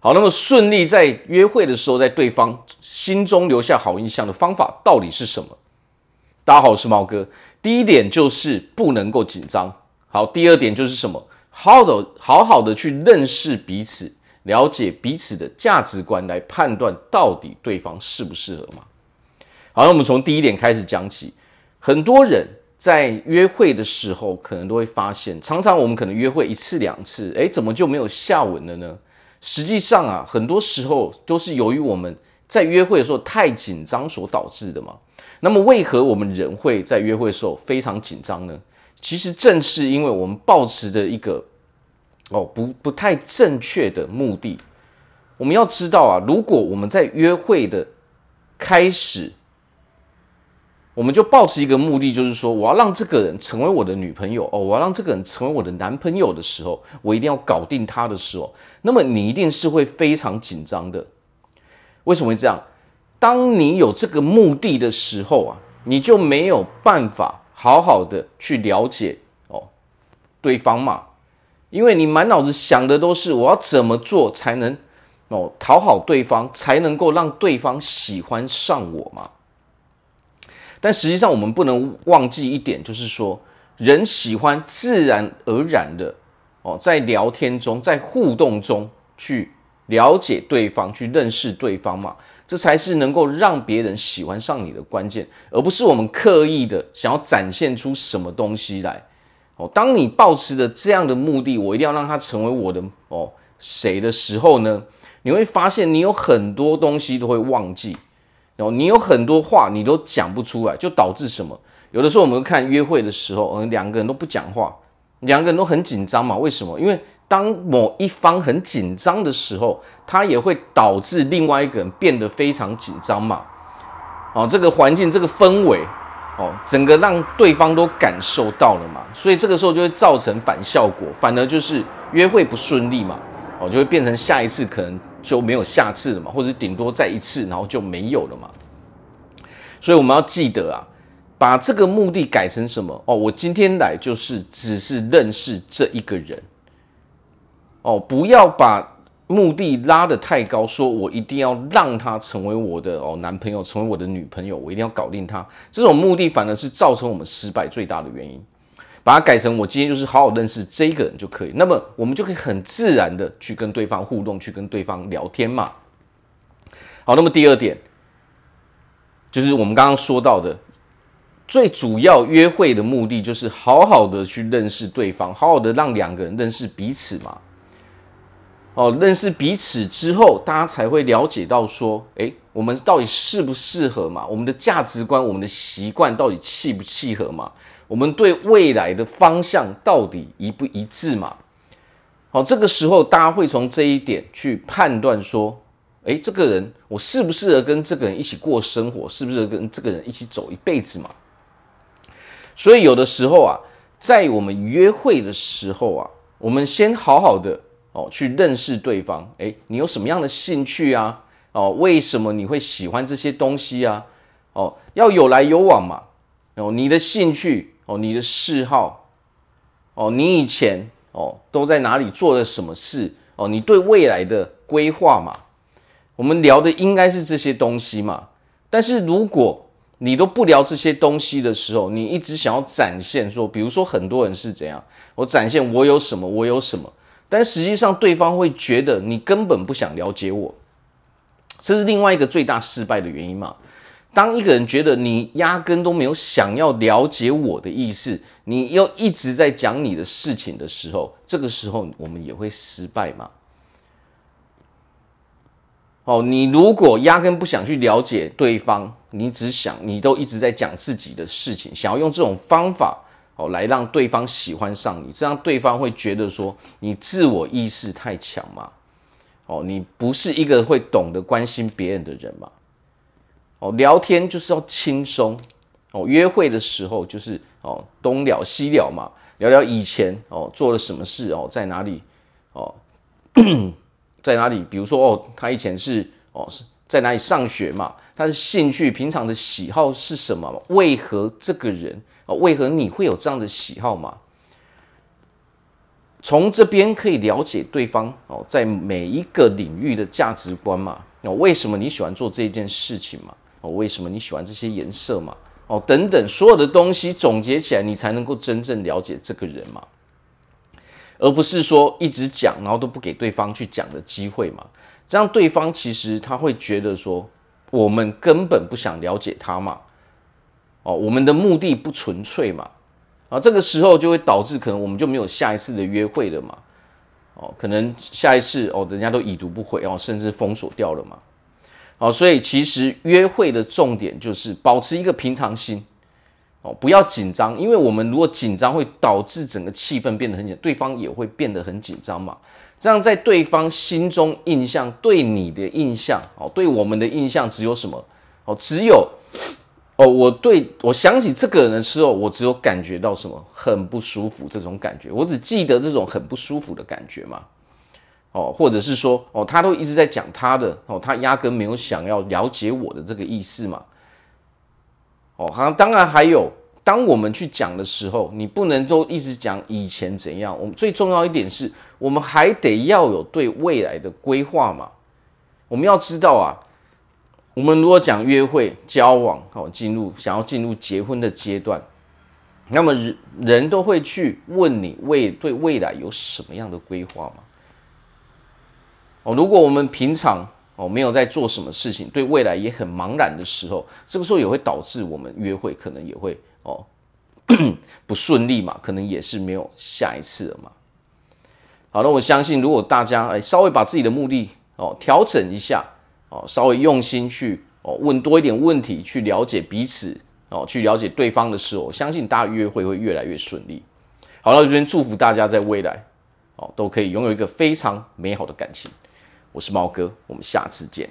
好，那么顺利在约会的时候，在对方心中留下好印象的方法到底是什么？大家好，我是毛哥。第一点就是不能够紧张。好，第二点就是什么？好好的，好好的去认识彼此，了解彼此的价值观，来判断到底对方适不适合嘛。好，那我们从第一点开始讲起。很多人在约会的时候，可能都会发现，常常我们可能约会一次两次，诶，怎么就没有下文了呢？实际上啊，很多时候都是由于我们在约会的时候太紧张所导致的嘛。那么，为何我们人会在约会的时候非常紧张呢？其实正是因为我们抱持着一个哦不不太正确的目的。我们要知道啊，如果我们在约会的开始，我们就抱持一个目的，就是说，我要让这个人成为我的女朋友哦，我要让这个人成为我的男朋友的时候，我一定要搞定他的时候，那么你一定是会非常紧张的。为什么会这样？当你有这个目的的时候啊，你就没有办法好好的去了解哦对方嘛，因为你满脑子想的都是我要怎么做才能哦讨好对方，才能够让对方喜欢上我嘛。但实际上，我们不能忘记一点，就是说，人喜欢自然而然的哦，在聊天中，在互动中去了解对方，去认识对方嘛，这才是能够让别人喜欢上你的关键，而不是我们刻意的想要展现出什么东西来。哦，当你抱持着这样的目的，我一定要让他成为我的哦谁的时候呢，你会发现你有很多东西都会忘记。哦，你有很多话你都讲不出来，就导致什么？有的时候我们看约会的时候，嗯，两个人都不讲话，两个人都很紧张嘛。为什么？因为当某一方很紧张的时候，他也会导致另外一个人变得非常紧张嘛。哦，这个环境，这个氛围，哦，整个让对方都感受到了嘛，所以这个时候就会造成反效果，反而就是约会不顺利嘛。哦，就会变成下一次可能。就没有下次了嘛，或者顶多再一次，然后就没有了嘛。所以我们要记得啊，把这个目的改成什么？哦，我今天来就是只是认识这一个人。哦，不要把目的拉得太高，说我一定要让他成为我的哦男朋友，成为我的女朋友，我一定要搞定他。这种目的反而是造成我们失败最大的原因。把它改成我今天就是好好认识这个人就可以，那么我们就可以很自然的去跟对方互动，去跟对方聊天嘛。好，那么第二点就是我们刚刚说到的，最主要约会的目的就是好好的去认识对方，好好的让两个人认识彼此嘛。哦，认识彼此之后，大家才会了解到说，诶，我们到底适不适合嘛？我们的价值观、我们的习惯到底契不契合嘛？我们对未来的方向到底一不一致嘛？好，这个时候大家会从这一点去判断说，诶，这个人我适不适合跟这个人一起过生活，适不适合跟这个人一起走一辈子嘛？所以有的时候啊，在我们约会的时候啊，我们先好好的哦去认识对方，诶，你有什么样的兴趣啊？哦，为什么你会喜欢这些东西啊？哦，要有来有往嘛。哦，你的兴趣。哦，你的嗜好，哦，你以前哦都在哪里做了什么事？哦，你对未来的规划嘛，我们聊的应该是这些东西嘛。但是如果你都不聊这些东西的时候，你一直想要展现说，比如说很多人是怎样，我展现我有什么，我有什么，但实际上对方会觉得你根本不想了解我，这是另外一个最大失败的原因嘛。当一个人觉得你压根都没有想要了解我的意思，你又一直在讲你的事情的时候，这个时候我们也会失败嘛。哦，你如果压根不想去了解对方，你只想你都一直在讲自己的事情，想要用这种方法哦来让对方喜欢上你，这样对方会觉得说你自我意识太强嘛。哦，你不是一个会懂得关心别人的人嘛。哦，聊天就是要轻松哦。约会的时候就是哦，东聊西聊嘛，聊聊以前哦做了什么事哦，在哪里哦，在哪里？比如说哦，他以前是哦是在哪里上学嘛？他的兴趣、平常的喜好是什么？为何这个人哦？为何你会有这样的喜好嘛？从这边可以了解对方哦，在每一个领域的价值观嘛。哦，为什么你喜欢做这件事情嘛？哦，为什么你喜欢这些颜色嘛？哦，等等，所有的东西总结起来，你才能够真正了解这个人嘛。而不是说一直讲，然后都不给对方去讲的机会嘛。这样对方其实他会觉得说，我们根本不想了解他嘛。哦，我们的目的不纯粹嘛。啊，这个时候就会导致可能我们就没有下一次的约会了嘛。哦，可能下一次哦，人家都已读不回哦，甚至封锁掉了嘛。哦，所以其实约会的重点就是保持一个平常心哦，不要紧张，因为我们如果紧张会导致整个气氛变得很紧，对方也会变得很紧张嘛。这样在对方心中印象对你的印象哦，对我们的印象只有什么哦？只有。哦，我对我想起这个人的时候，我只有感觉到什么很不舒服这种感觉，我只记得这种很不舒服的感觉嘛。哦，或者是说，哦，他都一直在讲他的，哦，他压根没有想要了解我的这个意思嘛。哦，好像当然还有，当我们去讲的时候，你不能都一直讲以前怎样。我们最重要一点是，我们还得要有对未来的规划嘛。我们要知道啊。我们如果讲约会、交往，哦，进入想要进入结婚的阶段，那么人人都会去问你未对未来有什么样的规划吗？哦，如果我们平常哦没有在做什么事情，对未来也很茫然的时候，这个时候也会导致我们约会可能也会哦 不顺利嘛，可能也是没有下一次了嘛。好，那我相信如果大家哎稍微把自己的目的哦调整一下。哦，稍微用心去哦问多一点问题，去了解彼此哦，去了解对方的时候，相信大家约会会越来越顺利。好了，这边祝福大家在未来哦都可以拥有一个非常美好的感情。我是猫哥，我们下次见。